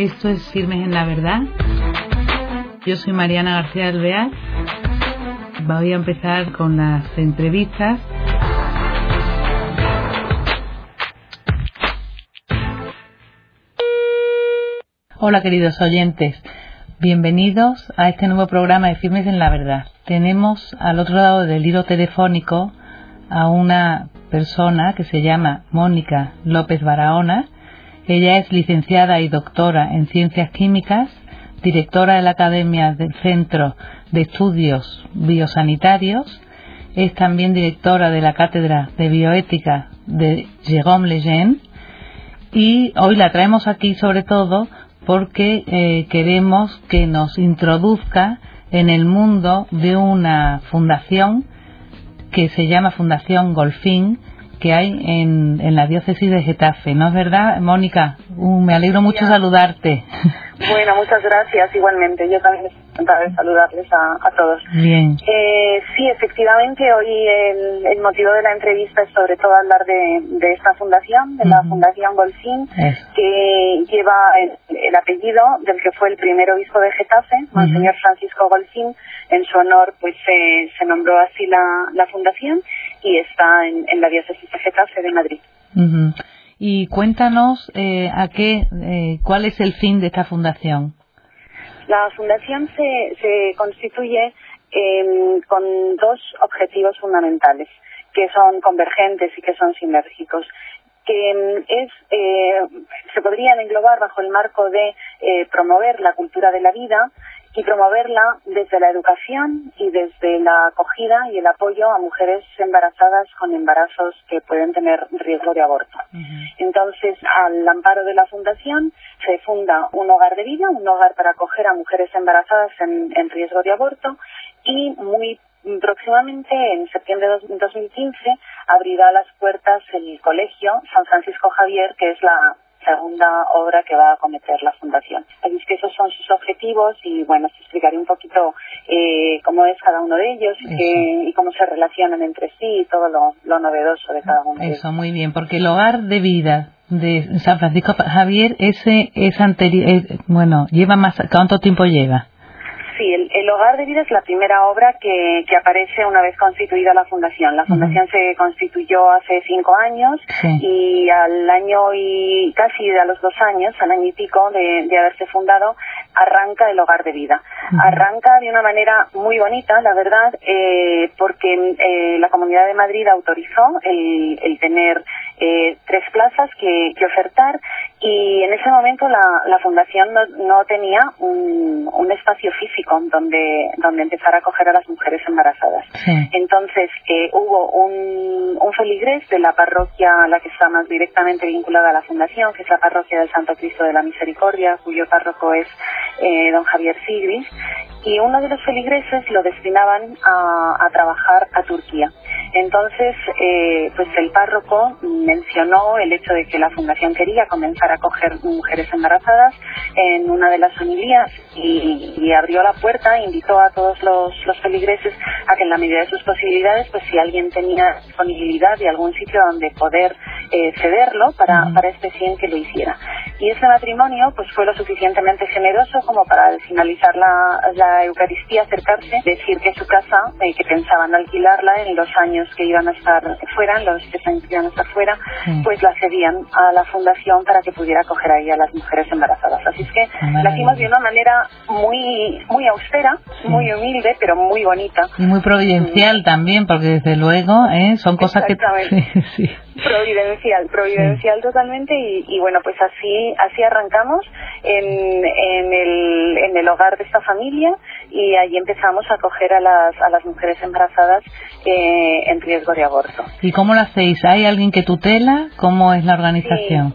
Esto es Firmes en la Verdad. Yo soy Mariana García Alvear. Voy a empezar con las entrevistas. Hola queridos oyentes, bienvenidos a este nuevo programa de Firmes en la Verdad. Tenemos al otro lado del hilo telefónico a una persona que se llama Mónica López Barahona. Ella es licenciada y doctora en Ciencias Químicas, directora de la Academia del Centro de Estudios Biosanitarios, es también directora de la Cátedra de Bioética de Jérôme Lejeune y hoy la traemos aquí sobre todo porque eh, queremos que nos introduzca en el mundo de una fundación que se llama Fundación Golfín, que hay en, en la diócesis de Getafe. ¿No es verdad, Mónica? Uh, me alegro mucho saludarte. Bueno, muchas gracias igualmente. Yo también estoy encantada de saludarles a, todos. Bien. Eh, sí, efectivamente, hoy el, motivo de la entrevista es sobre todo hablar de, de esta fundación, de la Fundación Golfín, que lleva el, apellido del que fue el primer obispo de Getafe, Monseñor Francisco Golfín. En su honor, pues se nombró así la, la fundación y está en, en la diócesis de Getafe de Madrid y cuéntanos eh, a qué, eh, cuál es el fin de esta fundación. La fundación se, se constituye em, con dos objetivos fundamentales que son convergentes y que son sinérgicos que em, es eh, se podrían englobar bajo el marco de promover la cultura de la vida y promoverla desde la educación y desde la acogida y el apoyo a mujeres embarazadas con embarazos que pueden tener riesgo de aborto. Entonces, al amparo de la Fundación, se funda un hogar de vida, un hogar para acoger a mujeres embarazadas en, en riesgo de aborto y muy próximamente, en septiembre de 2015, abrirá las puertas el colegio San Francisco Javier, que es la segunda obra que va a cometer la Fundación. Así es que esos son sus objetivos y bueno, os explicaré un poquito eh, cómo es cada uno de ellos y, cómo se relacionan entre sí y todo lo, novedoso de cada uno. Eso, muy bien, porque el hogar de vida de San Francisco Javier, ese es anterior, bueno, lleva más, ¿cuánto tiempo lleva? Sí, el, Hogar de Vida es la primera obra que, que aparece una vez constituida la Fundación. La Fundación se constituyó hace cinco años y al año y casi a los dos años, al año y pico de, de haberse fundado, arranca el Hogar de Vida. Arranca de una manera muy bonita, la verdad, eh, porque eh, la Comunidad de Madrid autorizó el, el tener eh, tres plazas que, que, ofertar y en ese momento la, la Fundación no, no tenía un, un espacio físico donde, donde empezar a acoger a las mujeres embarazadas. Entonces, eh, hubo un, un feligrés de la parroquia a la que está más directamente vinculada a la fundación, que es la parroquia del Santo Cristo de la Misericordia, cuyo párroco es eh, don Javier Sigris, y uno de los feligreses lo destinaban a, a trabajar a Turquía. Entonces, eh, pues el párroco mencionó el hecho de que la fundación quería comenzar a acoger mujeres embarazadas en una de las familias y, y abrió la puerta, invitó a todos los, los feligreses a que en la medida de sus posibilidades, pues si alguien tenía disponibilidad de algún sitio donde poder eh, cederlo para, para este fin que lo hiciera. Y ese matrimonio pues fue lo suficientemente generoso como para al finalizar la, la Eucaristía acercarse, decir que su casa, eh, que pensaban alquilarla en los años que iban a estar fuera, en los tres años que iban a estar fuera, pues la cedían a la fundación para que pudiera acoger ahí a las mujeres embarazadas. Así es que la hicimos de una manera muy, muy austera, muy humilde, pero muy bonita. Y muy providencial también, porque desde luego ¿eh? son cosas que... Providencial, providencial totalmente y, bueno, pues así así arrancamos en, en, el, en el hogar de esta familia y ahí empezamos a acoger a las, a las mujeres embarazadas eh, en riesgo de aborto. ¿Y cómo lo hacéis? ¿Hay alguien que tutela? ¿Cómo es la organización?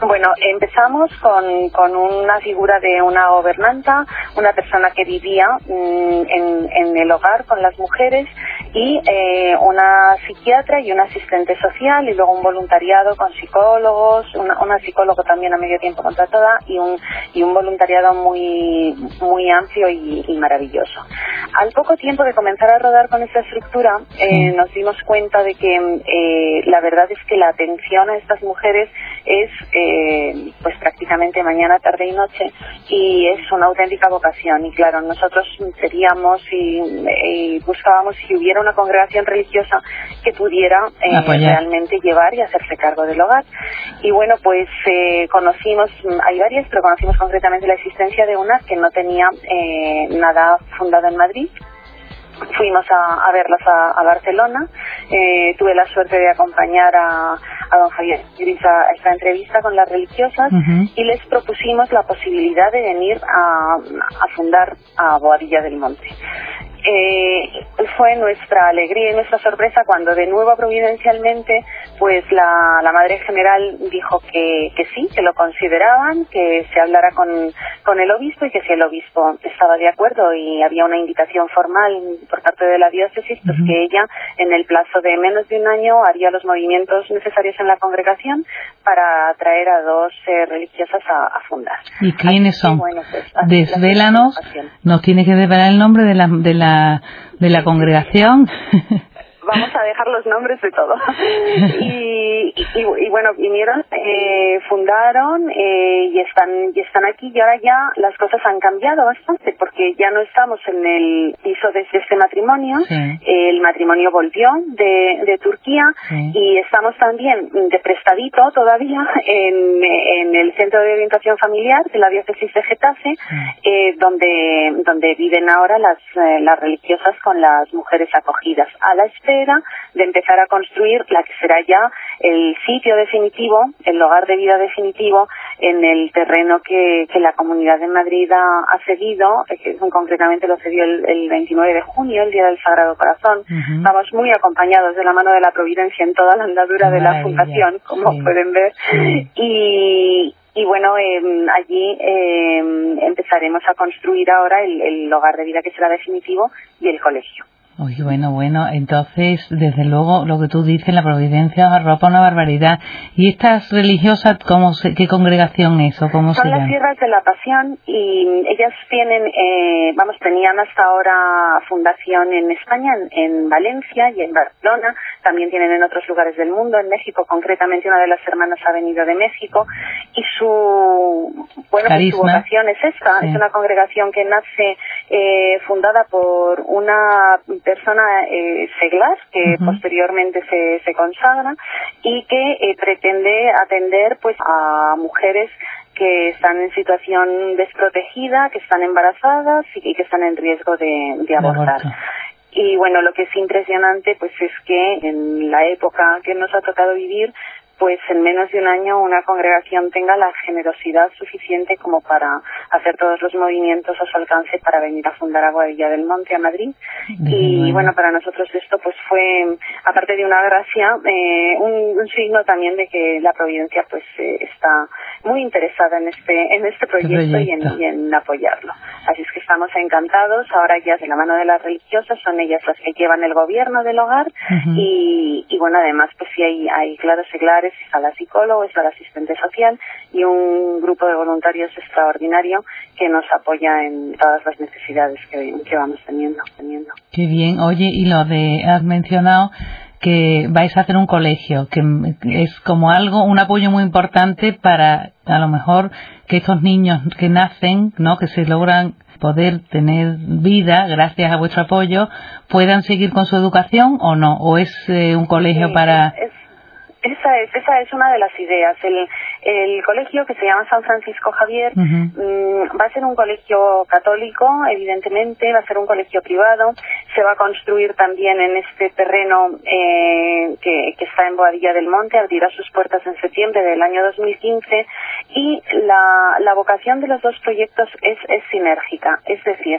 Bueno, empezamos con, con una figura de una gobernanta, una persona que vivía mm, en, en, el hogar con las mujeres y eh, una psiquiatra y una asistente social y luego un voluntariado con psicólogos, una, una psicóloga también a medio tiempo contratada y un, y un voluntariado muy, muy amplio y, maravilloso. Al poco tiempo de comenzar a rodar con esta estructura, eh, nos dimos cuenta de que eh, la verdad es que la atención a estas mujeres es eh, pues prácticamente mañana, tarde y noche y es una auténtica vocación. Y claro, nosotros queríamos y, buscábamos si hubiera una congregación religiosa que pudiera eh, realmente llevar y hacerse cargo del hogar. Y bueno pues eh, conocimos, hay varias pero conocimos concretamente la existencia de una que no tenía nada fundado en Madrid fuimos a, a verlas a, Barcelona. Eh, tuve la suerte de acompañar a, a don Javier a esta entrevista con las religiosas y les propusimos la posibilidad de venir a, a fundar a Boadilla del Monte eh, fue nuestra alegría y nuestra sorpresa cuando de nuevo providencialmente pues la, la madre general dijo que, que sí, que lo consideraban, que se hablara con, con el obispo y que si el obispo estaba de acuerdo y había una invitación formal por parte de la diócesis, pues que ella en el plazo de menos de un año haría los movimientos necesarios en la congregación para traer a dos eh, religiosas a, fundar. ¿Y quiénes son? Bueno, pues, Desvélanos, nos tiene que desvelar el nombre de la, de la de la congregación. vamos a dejar los nombres de todo. y, y, bueno, vinieron, eh, fundaron eh, y están y están aquí y ahora ya las cosas han cambiado bastante porque ya no estamos en el piso de este matrimonio. El matrimonio volvió de, de Turquía y estamos también de prestadito todavía en, en el centro de orientación familiar de la diócesis de Getafe, eh, donde donde viven ahora las eh, las religiosas con las mujeres acogidas a la espera de empezar a construir la que será ya el sitio definitivo, el hogar de vida definitivo en el terreno que, la Comunidad de Madrid ha, cedido, que concretamente lo cedió el, 29 de junio, el Día del Sagrado Corazón. Estamos muy acompañados de la mano de la Providencia en toda la andadura de la fundación, como pueden ver. Y, y bueno, em, allí em, empezaremos a construir ahora el, hogar de vida que será definitivo y el colegio. Uy, bueno, bueno, entonces, desde luego, lo que tú dices, la providencia arropa una barbaridad. ¿Y estas religiosas, cómo qué congregación es o cómo Son se las Sierras de la Pasión y ellas tienen, eh, vamos, tenían hasta ahora fundación en España, en, Valencia y en Barcelona, también tienen en otros lugares del mundo, en México, concretamente una de las hermanas ha venido de México y su, bueno, pues su vocación es esta, es una congregación que nace eh, fundada por una persona eh, seglar que posteriormente se, se consagra y que eh, pretende atender pues a mujeres que están en situación desprotegida, que están embarazadas y que están en riesgo de, de abortar. Y bueno, lo que es impresionante pues es que en la época que nos ha tocado vivir pues en menos de un año una congregación tenga la generosidad suficiente como para hacer todos los movimientos a su alcance para venir a fundar Agua Villa del Monte a Madrid. y bueno, para nosotros esto pues fue, aparte de una gracia, eh, un, signo también de que la Providencia pues eh, está muy interesada en este en este proyecto, Y, en, apoyarlo. Así es que estamos encantados. Ahora ya de la mano de las religiosas son ellas las que llevan el gobierno del hogar y, y bueno, además pues sí hay, hay claros y claros está la psicóloga, está la asistente social y un grupo de voluntarios extraordinario que nos apoya en todas las necesidades que, que vamos teniendo, teniendo. Qué bien. Oye, y lo de, has mencionado que vais a hacer un colegio, que es como algo, un apoyo muy importante para a lo mejor que estos niños que nacen, ¿no? que se logran poder tener vida gracias a vuestro apoyo, puedan seguir con su educación o no, o es eh, un colegio para... Esa es, esa es una de las ideas. El, el colegio que se llama San Francisco Javier mm, va a ser un colegio católico, evidentemente, va a ser un colegio privado. Se va a construir también en este terreno eh, que, que, está en Boadilla del Monte, abrirá sus puertas en septiembre del año 2015 y la, la vocación de los dos proyectos es, es sinérgica. Es decir,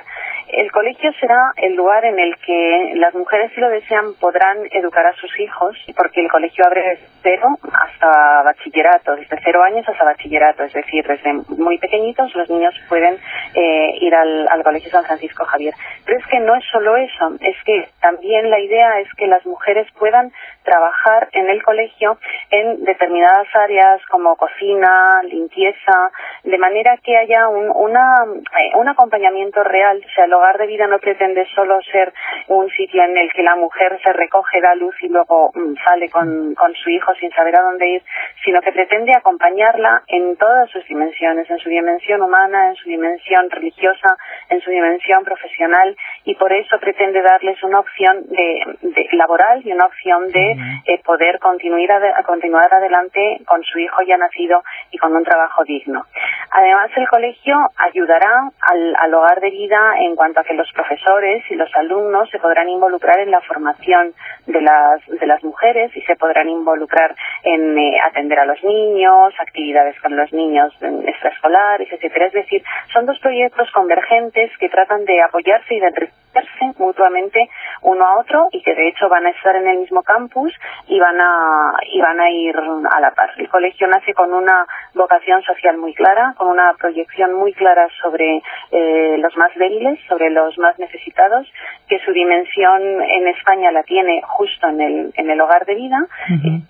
el colegio será el lugar en el que las mujeres, si lo desean, podrán educar a sus hijos, porque el colegio abre cero hasta bachillerato, desde cero años hasta bachillerato, es decir, desde muy pequeñitos los niños pueden eh, ir al, al Colegio San Francisco Javier. Pero es que no es solo eso, es que también la idea es que las mujeres puedan trabajar en el colegio en determinadas áreas como cocina, limpieza, de manera que haya un, una, eh, un acompañamiento real. O sea, el hogar de vida no pretende solo ser un sitio en el que la mujer se recoge, da luz y luego mm, sale con, con su hijo, sin saber a dónde ir, sino que pretende acompañarla en todas sus dimensiones, en su dimensión humana, en su dimensión religiosa, en su dimensión profesional y por eso pretende darles una opción de, laboral y una opción de eh, poder continuar, continuar adelante con su hijo ya nacido y con un trabajo digno. Además, el colegio ayudará al, al hogar de vida en cuanto a que los profesores y los alumnos se podrán involucrar en la formación de las, de las mujeres y se podrán involucrar en eh, atender a los niños, actividades con los niños extraescolares, etcétera. Es decir, son dos proyectos convergentes que tratan de apoyarse y de mutuamente uno a otro y que de hecho van a estar en el mismo campus y van a y van a ir a la par. El colegio nace con una vocación social muy clara, con una proyección muy clara sobre eh, los más débiles, sobre los más necesitados, que su dimensión en España la tiene justo en el en el hogar de vida,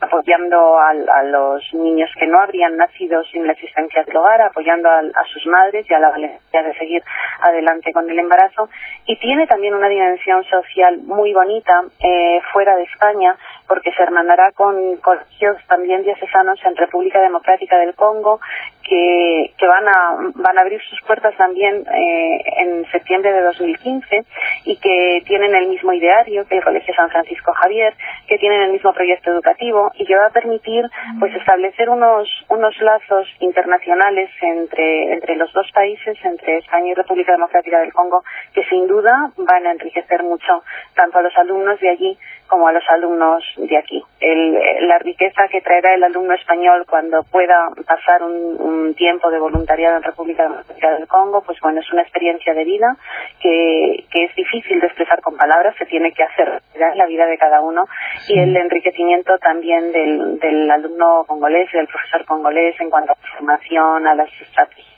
apoyando a, los niños que no habrían nacido sin la existencia del hogar, apoyando a, sus madres y a la valentía de seguir adelante con el embarazo y tiene también una dimensión social muy bonita eh, fuera de España porque se hermanará con colegios también diocesanos en República Democrática del Congo que, que van, a, van a abrir sus puertas también eh, en septiembre de 2015 y que tienen el mismo ideario que el Colegio San Francisco Javier, que tienen el mismo proyecto educativo y que va a permitir pues establecer unos, unos lazos internacionales entre, entre los dos países, entre España y República Democrática del Congo, que sin duda van a enriquecer mucho tanto a los alumnos de allí como a los alumnos de aquí. El, la riqueza que traerá el alumno español cuando pueda pasar un, tiempo de voluntariado en República Democrática del Congo, pues bueno, es una experiencia de vida que, que es difícil de expresar con palabras, se tiene que hacer en la vida de cada uno y el enriquecimiento también del, del alumno congolés y del profesor congolés en cuanto a formación, a las estrategias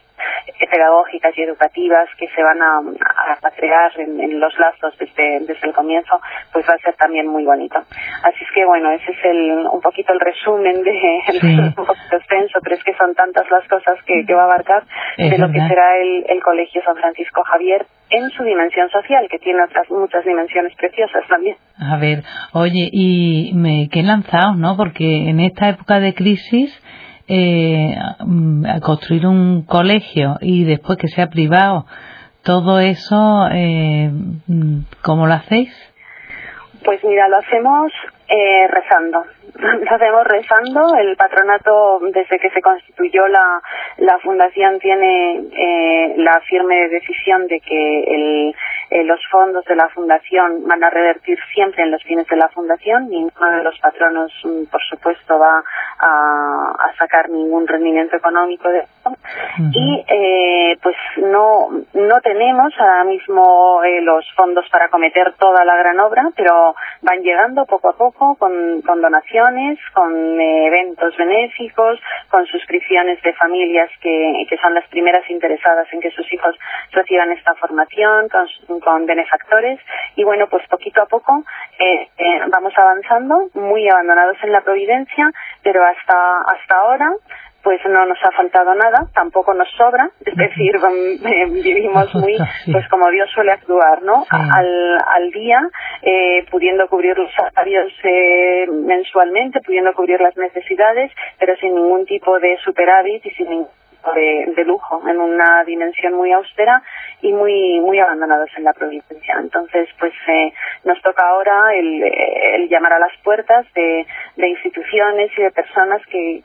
pedagógicas y educativas que se van a, a crear en, los lazos desde, desde el comienzo, pues va a ser también muy bonito. Así es que bueno, ese es el, un poquito el resumen de, un poquito extenso, pero es que son tantas las cosas que, va a abarcar de lo que será el, el Colegio San Francisco Javier en su dimensión social, que tiene otras muchas dimensiones preciosas también. A ver, oye, y me qué lanzado, ¿no? Porque en esta época de crisis eh, construir un colegio y después que sea privado, todo eso, eh, ¿cómo lo hacéis? Pues mira, lo hacemos eh, rezando. Lo hacemos rezando. El patronato, desde que se constituyó la, la fundación, tiene eh, la firme decisión de que el, eh, los fondos de la fundación van a revertir siempre en los fines de la fundación. Ninguno de los patronos, mm, por supuesto, va a, a sacar ningún rendimiento económico de esto. Y eh, pues no, no tenemos ahora mismo eh, los fondos para cometer toda la gran obra, pero van llegando poco a poco con, donaciones, con eh, eventos benéficos, con suscripciones de familias que, que, son las primeras interesadas en que sus hijos reciban esta formación, con, con benefactores. Y bueno, pues poquito a poco eh, eh, vamos avanzando, muy abandonados en la providencia, pero hasta, hasta ahora pues no nos ha faltado nada, tampoco nos sobra, es decir, eh, vivimos muy, pues como Dios suele actuar, ¿no? Al, al día, eh, pudiendo cubrir los salarios eh, mensualmente, pudiendo cubrir las necesidades, pero sin ningún tipo de superávit y sin ningún de, lujo en una dimensión muy austera y muy muy abandonados en la provincia. Entonces, pues eh, nos toca ahora el, el, llamar a las puertas de, de instituciones y de personas que,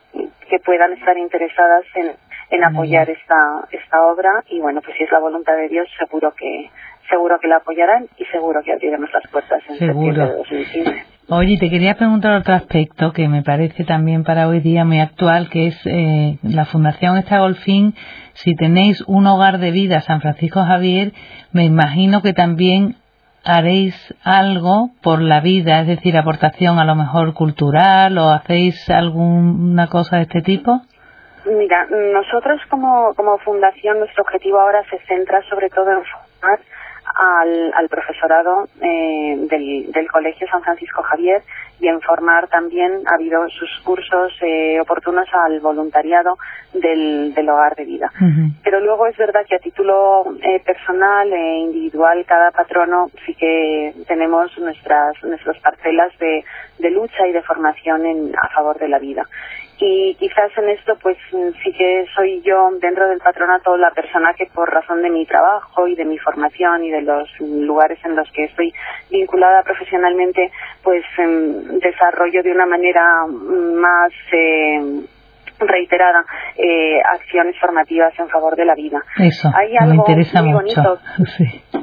que puedan estar interesadas en, en apoyar esta, esta obra y bueno, pues si es la voluntad de Dios, seguro que seguro que la apoyarán y seguro que abriremos las puertas en septiembre de 2015. Oye, te quería preguntar otro aspecto que me parece también para hoy día muy actual, que es eh, la Fundación Esta Golfín. Si tenéis un hogar de vida San Francisco Javier, me imagino que también haréis algo por la vida, es decir, aportación a lo mejor cultural o hacéis alguna cosa de este tipo? Mira, nosotros como, como fundación, nuestro objetivo ahora se centra sobre todo en formar al, al profesorado eh, del, del Colegio San Francisco Javier y en formar también ha habido sus cursos eh, oportunos al voluntariado del, del hogar de vida. Pero luego es verdad que a título eh, personal e individual cada patrono sí que tenemos nuestras nuestras parcelas de, de lucha y de formación en, a favor de la vida y quizás en esto pues sí que soy yo dentro del patronato la persona que por razón de mi trabajo y de mi formación y de los lugares en los que estoy vinculada profesionalmente pues em, desarrollo de una manera más eh, reiterada eh, acciones formativas en favor de la vida. Eso, Hay algo me interesa muy mucho. bonito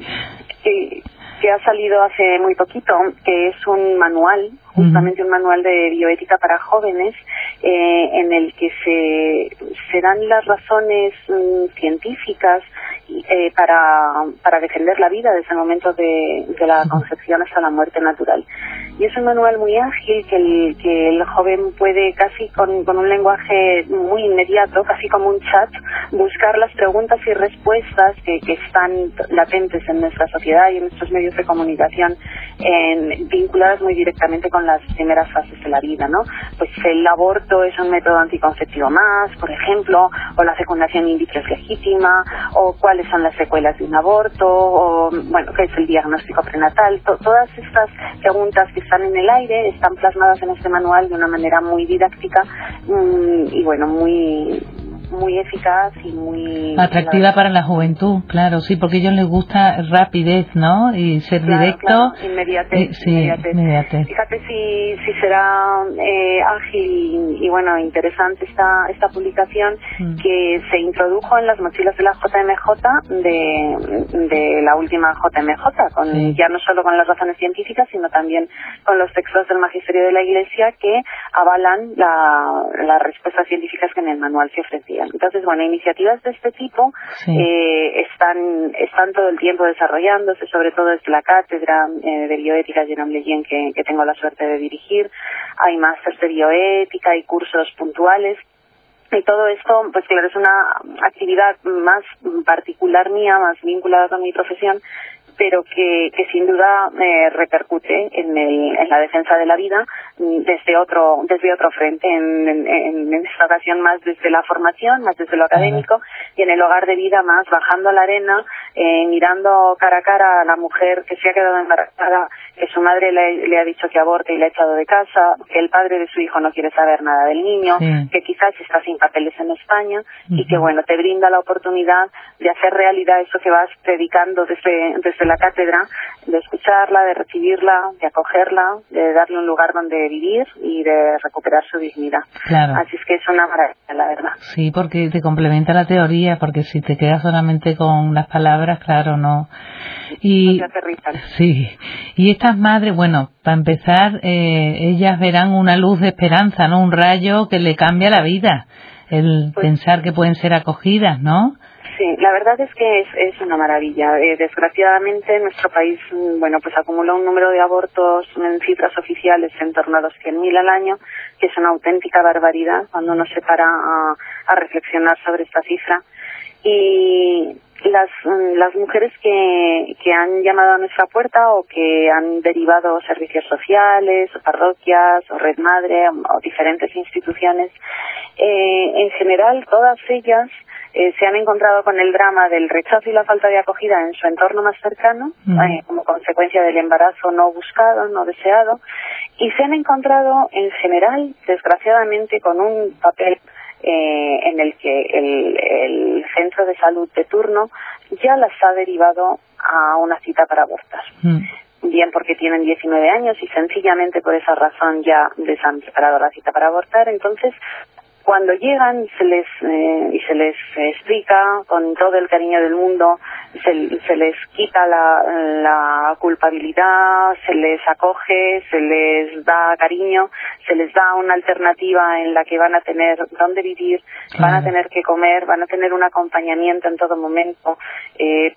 sí que ha salido hace muy poquito, que es un manual, justamente un manual de bioética para jóvenes, eh, en el que se, se dan las razones mm, científicas eh, para, para defender la vida desde el momento de, de la concepción hasta la muerte natural. Y es un manual muy ágil que el, que el joven puede casi con, con un lenguaje muy inmediato, casi como un chat, buscar las preguntas y respuestas que, que están latentes en nuestra sociedad y en nuestros medios de comunicación en, vinculadas muy directamente con las primeras fases de la vida, ¿no? Pues el aborto es un método anticonceptivo más, por ejemplo, o la fecundación in vitro es legítima, o cuáles son las secuelas de un aborto, o, bueno, qué es el diagnóstico prenatal. todas estas preguntas que están en el aire están plasmadas en este manual de una manera muy didáctica mm, y, bueno, muy muy eficaz y muy atractiva para la juventud, claro, sí, porque a ellos les gusta rapidez, ¿no? Y ser directo. inmediatez, sí, Fíjate si, si será eh, ágil y, bueno, interesante esta, esta publicación mm. que se introdujo en las mochilas de la JMJ de, de la última JMJ, con, ya no solo con las razones científicas, sino también con los textos del Magisterio de la Iglesia que avalan la, las respuestas científicas que en el manual se ofrecía. Entonces, bueno, iniciativas de este tipo eh, están, están todo el tiempo desarrollándose, sobre todo desde la cátedra eh, de bioética Jerome Leyen que, que tengo la suerte de dirigir. Hay másteres de bioética y cursos puntuales. Y todo esto, pues claro, es una actividad más particular mía, más vinculada con mi profesión, pero que, que sin duda eh, repercute en, el, en la defensa de la vida mm, desde otro desde otro frente en, en, esta ocasión más desde la formación más desde lo académico y en el hogar de vida más bajando la arena eh, mirando cara a cara a la mujer que se ha quedado embarazada que su madre le, ha dicho que aborte y le ha echado de casa que el padre de su hijo no quiere saber nada del niño que quizás está sin papeles en España y que bueno te brinda la oportunidad de hacer realidad eso que vas predicando desde desde la cátedra, de escucharla, de recibirla, de acogerla, de darle un lugar donde vivir y de recuperar su dignidad. Claro. Así es que es una maravilla, la verdad. Sí, porque te complementa la teoría, porque si te quedas solamente con las palabras, claro, no. Y, sí, y estas madres, bueno, para empezar, eh, ellas verán una luz de esperanza, ¿no? Un rayo que le cambia la vida, el pues pensar que pueden ser acogidas, ¿no? Sí, la verdad es que es, una maravilla. Eh, desgraciadamente nuestro país, mm, bueno, pues acumula un número de abortos en cifras oficiales en torno a los 100.000 al año, que es una auténtica barbaridad cuando uno se para a, a reflexionar sobre esta cifra. Y las, mm, las mujeres que, que han llamado a nuestra puerta o que han derivado servicios sociales o parroquias o red madre o, diferentes instituciones, eh, en general todas ellas eh, se han encontrado con el drama del rechazo y la falta de acogida en su entorno más cercano, eh, como consecuencia del embarazo no buscado, no deseado, y se han encontrado en general, desgraciadamente, con un papel eh, en el que el, centro de salud de turno ya las ha derivado a una cita para abortar. bien porque tienen 19 años y sencillamente por esa razón ya les han preparado la cita para abortar. Entonces, cuando llegan se les eh, y se les explica con todo el cariño del mundo se, se les quita la, la, culpabilidad se les acoge se les da cariño se les da una alternativa en la que van a tener dónde vivir van a tener que comer van a tener un acompañamiento en todo momento. Eh,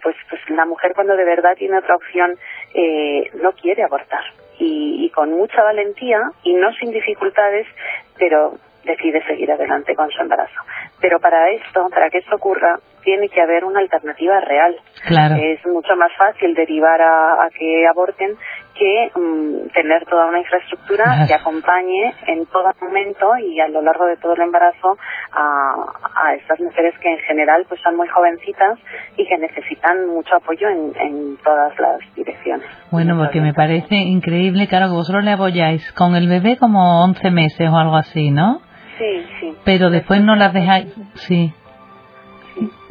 pues pues la mujer cuando de verdad tiene otra opción eh, no quiere abortar. Y, y con mucha valentía y no sin dificultades pero decide seguir adelante con su embarazo. Pero para esto, para que esto ocurra, tiene que haber una alternativa real. Claro. Es mucho más fácil derivar a, que aborten que mm, tener toda una infraestructura que acompañe en todo momento y a lo largo de todo el embarazo a, estas mujeres que en general pues son muy jovencitas y que necesitan mucho apoyo en, todas las direcciones. Bueno, porque me parece increíble, claro, que vosotros le apoyáis con el bebé como 11 meses o algo así, ¿no? Sí, sí. Pero después no las dejáis, sí.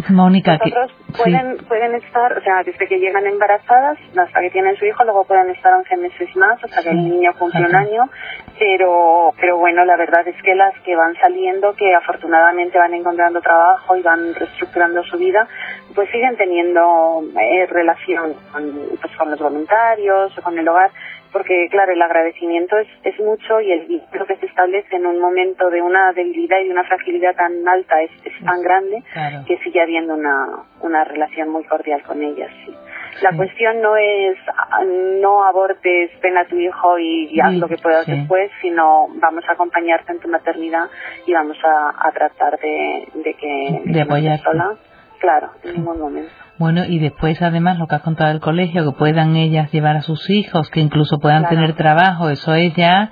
Mónica, Nosotros pueden, pueden estar, o sea, desde que llegan embarazadas hasta que tienen su hijo, luego pueden estar 11 meses más, hasta que el niño cumple un año, pero, pero bueno, la verdad es que las que van saliendo, que afortunadamente van encontrando trabajo y van reestructurando su vida, pues siguen teniendo eh, relación con, pues, con los voluntarios o con el hogar. Porque claro, el agradecimiento es, es mucho y el vínculo que se establece en un momento de una debilidad y de una fragilidad tan alta es, tan grande que sigue habiendo una, una relación muy cordial con ellas. La cuestión no es no abortes, ven a tu hijo y, haz lo que puedas después, sino vamos a acompañarte en tu maternidad y vamos a, tratar de, de que de apoyarte. sola. Claro, en ningún momento. Bueno, y después además lo que has contado del colegio, que puedan ellas llevar a sus hijos, que incluso puedan tener trabajo, eso es ya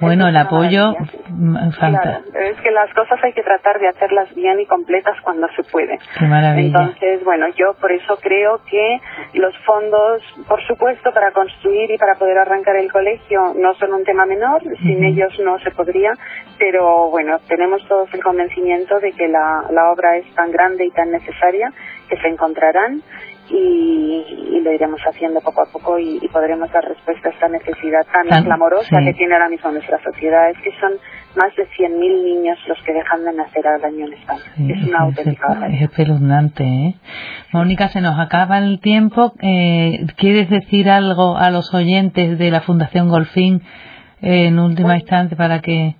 bueno, el apoyo, mm, claro, es que las cosas hay que tratar de hacerlas bien y completas cuando se puede. Qué maravilla. Entonces, bueno, yo por eso creo que los fondos, por supuesto, para construir y para poder arrancar el colegio no son un tema menor, sin ellos no se podría, pero bueno, tenemos todos el convencimiento de que la, la obra es tan grande y tan necesaria que se encontrarán y, lo iremos haciendo poco a poco y, podremos dar respuesta a esta necesidad tan, clamorosa que tiene ahora mismo nuestra sociedad. Es que son más de 100.000 niños los que dejan de nacer al año en España. es una auténtica Es espeluznante, ¿eh? Mónica, se nos acaba el tiempo. Eh, ¿Quieres decir algo a los oyentes de la Fundación Golfín en última instancia para que...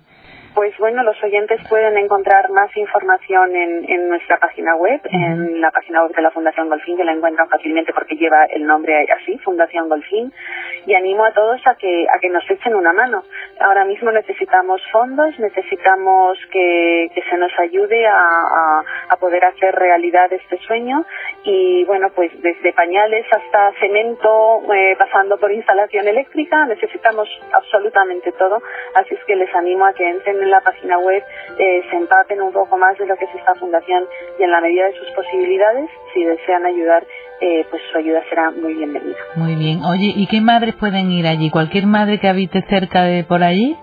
Pues bueno, los oyentes pueden encontrar más información en, en nuestra página web, en la página web de la Fundación Golfín, que la encuentran fácilmente porque lleva el nombre así, Fundación Golfín, y animo a todos a que, a que nos echen una mano. Ahora mismo necesitamos fondos, necesitamos que, que se nos ayude a, a, poder hacer realidad este sueño, y bueno, pues desde pañales hasta cemento, eh, pasando por instalación eléctrica, necesitamos absolutamente todo, así es que les animo a que entren en la página web eh, se empapen un poco más de lo que es esta fundación y en la medida de sus posibilidades, si desean ayudar, eh, pues su ayuda será muy bienvenida. Muy bien. Oye, ¿y qué madres pueden ir allí? ¿Cualquier madre que habite cerca de por allí?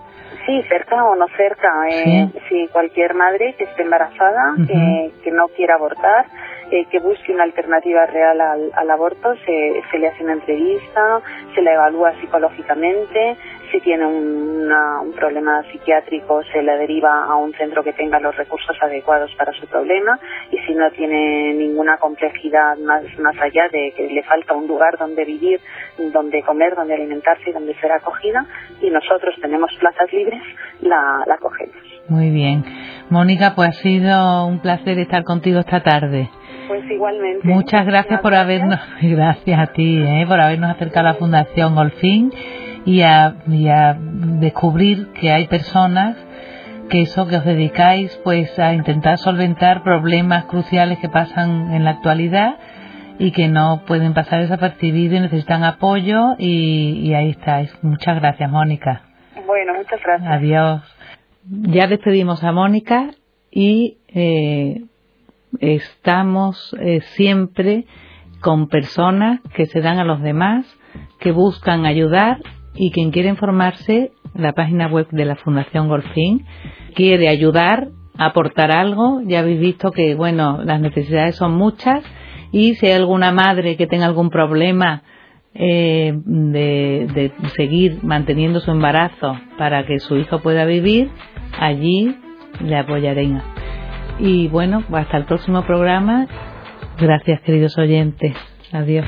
Sí, cerca o no cerca. Eh, ¿Sí? cualquier madre que esté embarazada, que no quiera abortar, eh, que busque una alternativa real al, aborto, se, se, le hace una entrevista, se la evalúa psicológicamente, si tiene un problema psiquiátrico se le deriva a un centro que tenga los recursos adecuados para su problema y si no tiene ninguna complejidad más, más allá de que le falta un lugar donde vivir, donde comer, donde alimentarse y donde ser acogida y nosotros tenemos plazas libres, la, la cogemos. Muy bien. Mónica, pues ha sido un placer estar contigo esta tarde. Pues igualmente. Muchas gracias por habernos, gracias a ti, ¿eh? por habernos acercado a la Fundación Golfín y a, y a descubrir que hay personas que eso que os dedicáis pues a intentar solventar problemas cruciales que pasan en la actualidad y que no pueden pasar desapercibidos y necesitan apoyo y, y ahí estáis. Muchas gracias, Mónica. Bueno, muchas gracias. Adiós. Ya despedimos a Mónica y eh, estamos eh, siempre con personas que se dan a los demás, que buscan ayudar y quien quiere informarse, la página web de la Fundación Golfín quiere ayudar, aportar algo. Ya habéis visto que, bueno, las necesidades son muchas y si hay alguna madre que tenga algún problema eh, de, de seguir manteniendo su embarazo para que su hijo pueda vivir, allí le apoyaré. Y bueno, hasta el próximo programa. Gracias, queridos oyentes. Adiós.